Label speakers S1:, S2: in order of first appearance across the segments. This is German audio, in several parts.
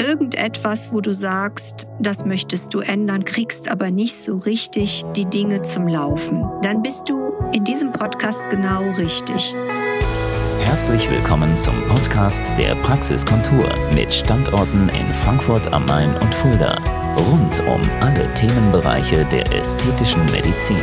S1: irgendetwas, wo du sagst, das möchtest du ändern, kriegst aber nicht so richtig die Dinge zum Laufen, dann bist du in diesem Podcast genau richtig.
S2: Herzlich willkommen zum Podcast der Praxiskontur mit Standorten in Frankfurt am Main und Fulda. Rund um alle Themenbereiche der ästhetischen Medizin.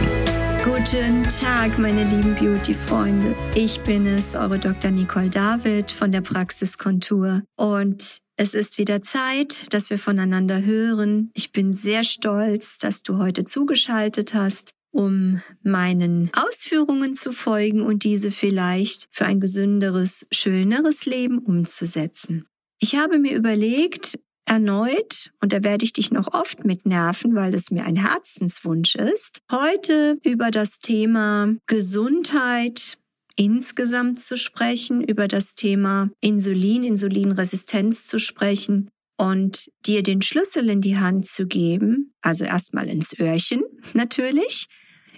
S1: Guten Tag, meine lieben Beauty-Freunde. Ich bin es, eure Dr. Nicole David von der Praxiskontur. Und es ist wieder Zeit, dass wir voneinander hören. Ich bin sehr stolz, dass du heute zugeschaltet hast, um meinen Ausführungen zu folgen und diese vielleicht für ein gesünderes, schöneres Leben umzusetzen. Ich habe mir überlegt, erneut, und da werde ich dich noch oft mit nerven, weil es mir ein Herzenswunsch ist, heute über das Thema Gesundheit insgesamt zu sprechen, über das Thema Insulin, Insulinresistenz zu sprechen und dir den Schlüssel in die Hand zu geben, also erstmal ins Öhrchen natürlich,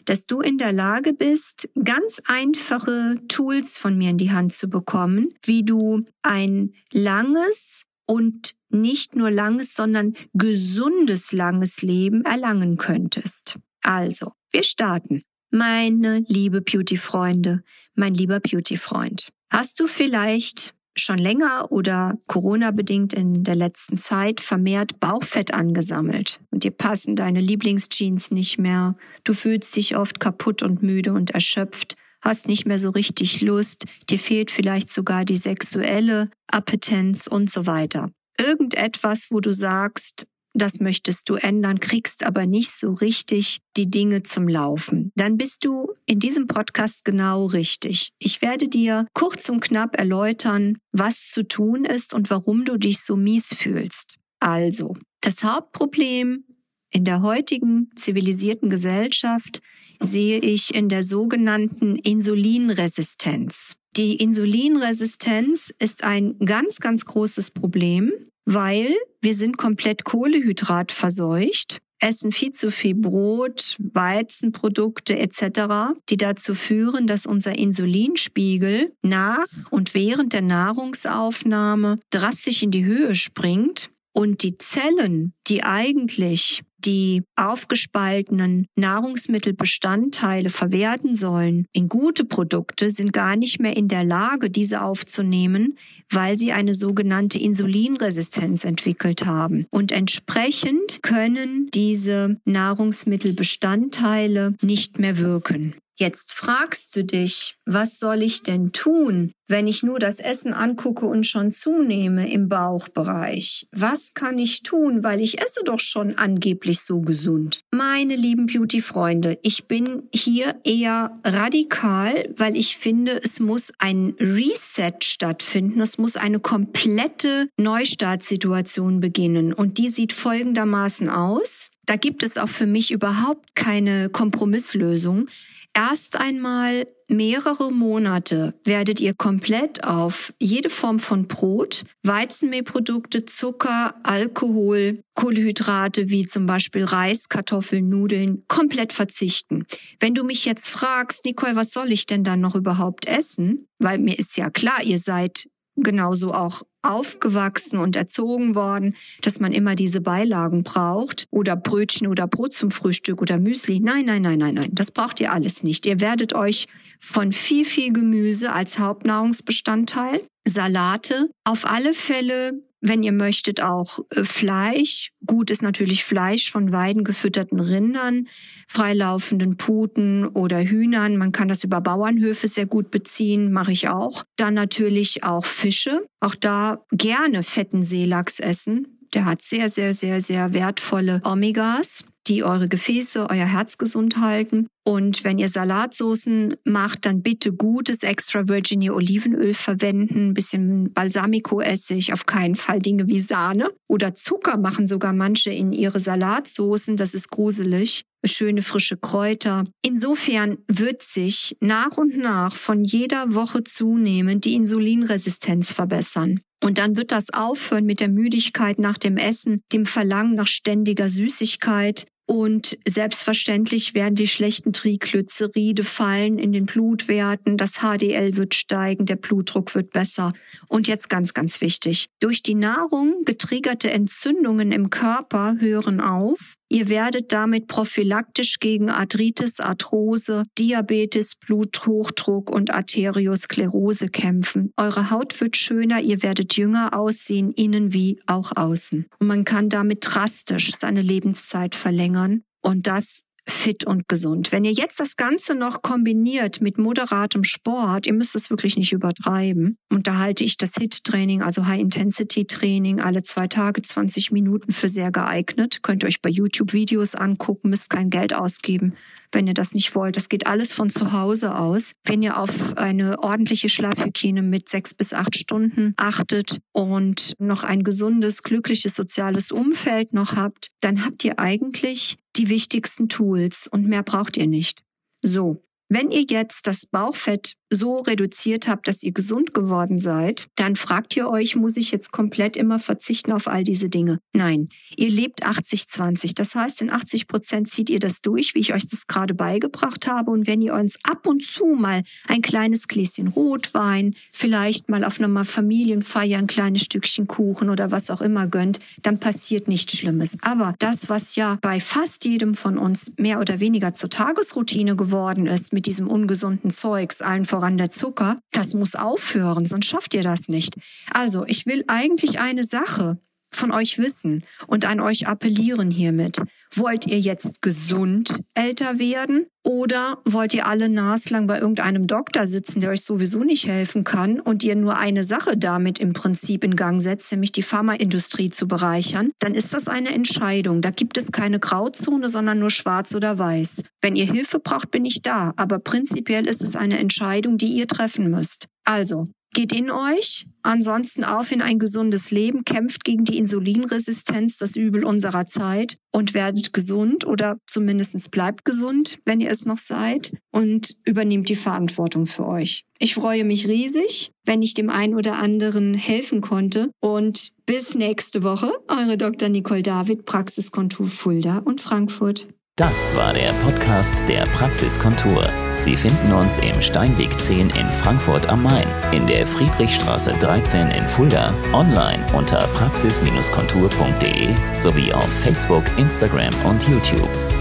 S1: dass du in der Lage bist, ganz einfache Tools von mir in die Hand zu bekommen, wie du ein langes und nicht nur langes, sondern gesundes langes Leben erlangen könntest. Also, wir starten. Meine liebe Beauty-Freunde, mein lieber Beauty-Freund, hast du vielleicht schon länger oder Corona-bedingt in der letzten Zeit vermehrt Bauchfett angesammelt und dir passen deine Lieblingsjeans nicht mehr, du fühlst dich oft kaputt und müde und erschöpft, hast nicht mehr so richtig Lust, dir fehlt vielleicht sogar die sexuelle Appetenz und so weiter. Irgendetwas, wo du sagst, das möchtest du ändern, kriegst aber nicht so richtig die Dinge zum Laufen, dann bist du in diesem Podcast genau richtig. Ich werde dir kurz und knapp erläutern, was zu tun ist und warum du dich so mies fühlst. Also, das Hauptproblem in der heutigen zivilisierten Gesellschaft sehe ich in der sogenannten Insulinresistenz. Die Insulinresistenz ist ein ganz, ganz großes Problem weil wir sind komplett Kohlehydrat verseucht, essen viel zu viel Brot, Weizenprodukte etc., die dazu führen, dass unser Insulinspiegel nach und während der Nahrungsaufnahme drastisch in die Höhe springt und die Zellen, die eigentlich die aufgespaltenen Nahrungsmittelbestandteile verwerten sollen in gute Produkte, sind gar nicht mehr in der Lage, diese aufzunehmen, weil sie eine sogenannte Insulinresistenz entwickelt haben. Und entsprechend können diese Nahrungsmittelbestandteile nicht mehr wirken. Jetzt fragst du dich, was soll ich denn tun, wenn ich nur das Essen angucke und schon zunehme im Bauchbereich? Was kann ich tun, weil ich esse doch schon angeblich so gesund? Meine lieben Beauty-Freunde, ich bin hier eher radikal, weil ich finde, es muss ein Reset stattfinden. Es muss eine komplette Neustartsituation beginnen. Und die sieht folgendermaßen aus. Da gibt es auch für mich überhaupt keine Kompromisslösung. Erst einmal mehrere Monate werdet ihr komplett auf jede Form von Brot, Weizenmehlprodukte, Zucker, Alkohol, Kohlenhydrate wie zum Beispiel Reis, Kartoffeln, Nudeln komplett verzichten. Wenn du mich jetzt fragst, Nicole, was soll ich denn dann noch überhaupt essen? Weil mir ist ja klar, ihr seid genauso auch aufgewachsen und erzogen worden, dass man immer diese Beilagen braucht oder Brötchen oder Brot zum Frühstück oder Müsli. Nein, nein, nein, nein, nein, das braucht ihr alles nicht. Ihr werdet euch von viel, viel Gemüse als Hauptnahrungsbestandteil, Salate, auf alle Fälle wenn ihr möchtet, auch äh, Fleisch. Gut ist natürlich Fleisch von weidengefütterten Rindern, freilaufenden Puten oder Hühnern. Man kann das über Bauernhöfe sehr gut beziehen, mache ich auch. Dann natürlich auch Fische. Auch da gerne fetten Seelachs essen. Der hat sehr, sehr, sehr, sehr wertvolle Omegas die eure Gefäße, euer Herz gesund halten. Und wenn ihr Salatsoßen macht, dann bitte gutes extra virginia Olivenöl verwenden, ein bisschen Balsamico-Essig, auf keinen Fall Dinge wie Sahne oder Zucker machen sogar manche in ihre Salatsoßen. Das ist gruselig. Schöne frische Kräuter. Insofern wird sich nach und nach von jeder Woche zunehmend die Insulinresistenz verbessern. Und dann wird das aufhören mit der Müdigkeit nach dem Essen, dem Verlangen nach ständiger Süßigkeit, Und selbstverständlich werden die schlechten Triglyceride fallen in den Blutwerten, das HDL wird steigen, der Blutdruck wird besser. Und jetzt ganz, ganz wichtig, durch die Nahrung getriggerte Entzündungen im Körper hören auf. Ihr werdet damit prophylaktisch gegen Arthritis, Arthrose, Diabetes, Bluthochdruck und Arteriosklerose kämpfen. Eure Haut wird schöner, ihr werdet jünger aussehen, innen wie auch außen. Und man kann damit drastisch seine Lebenszeit verlängern. Und das fit und gesund. Wenn ihr jetzt das Ganze noch kombiniert mit moderatem Sport, ihr müsst es wirklich nicht übertreiben, und da halte ich das HIT-Training, also High-Intensity-Training, alle zwei Tage 20 Minuten für sehr geeignet. Könnt ihr euch bei YouTube Videos angucken, müsst kein Geld ausgeben, wenn ihr das nicht wollt. Das geht alles von zu Hause aus. Wenn ihr auf eine ordentliche Schlafhygiene mit sechs bis acht Stunden achtet und noch ein gesundes, glückliches soziales Umfeld noch habt, dann habt ihr eigentlich die wichtigsten Tools und mehr braucht ihr nicht. So, wenn ihr jetzt das Bauchfett so reduziert habt, dass ihr gesund geworden seid, dann fragt ihr euch, muss ich jetzt komplett immer verzichten auf all diese Dinge? Nein, ihr lebt 80-20. Das heißt, in 80 Prozent zieht ihr das durch, wie ich euch das gerade beigebracht habe. Und wenn ihr uns ab und zu mal ein kleines Gläschen Rotwein, vielleicht mal auf einer Familienfeier ein kleines Stückchen Kuchen oder was auch immer gönnt, dann passiert nichts Schlimmes. Aber das, was ja bei fast jedem von uns mehr oder weniger zur Tagesroutine geworden ist, mit diesem ungesunden Zeugs, allen voran voran der Zucker. Das muss aufhören, sonst schafft ihr das nicht. Also, ich will eigentlich eine Sache von euch wissen und an euch appellieren hiermit. Wollt ihr jetzt gesund älter werden oder wollt ihr alle naslang bei irgendeinem Doktor sitzen, der euch sowieso nicht helfen kann und ihr nur eine Sache damit im Prinzip in Gang setzt, nämlich die Pharmaindustrie zu bereichern? Dann ist das eine Entscheidung. Da gibt es keine Grauzone, sondern nur schwarz oder weiß. Wenn ihr Hilfe braucht, bin ich da. Aber prinzipiell ist es eine Entscheidung, die ihr treffen müsst. Also, Geht in euch, ansonsten auf in ein gesundes Leben, kämpft gegen die Insulinresistenz, das Übel unserer Zeit und werdet gesund oder zumindest bleibt gesund, wenn ihr es noch seid und übernehmt die Verantwortung für euch. Ich freue mich riesig, wenn ich dem einen oder anderen helfen konnte und bis nächste Woche, eure Dr. Nicole David, Praxiskontur Fulda und Frankfurt.
S2: Das war der Podcast der Praxiskontur. Sie finden uns im Steinweg 10 in Frankfurt am Main, in der Friedrichstraße 13 in Fulda, online unter praxis-kontur.de sowie auf Facebook, Instagram und YouTube.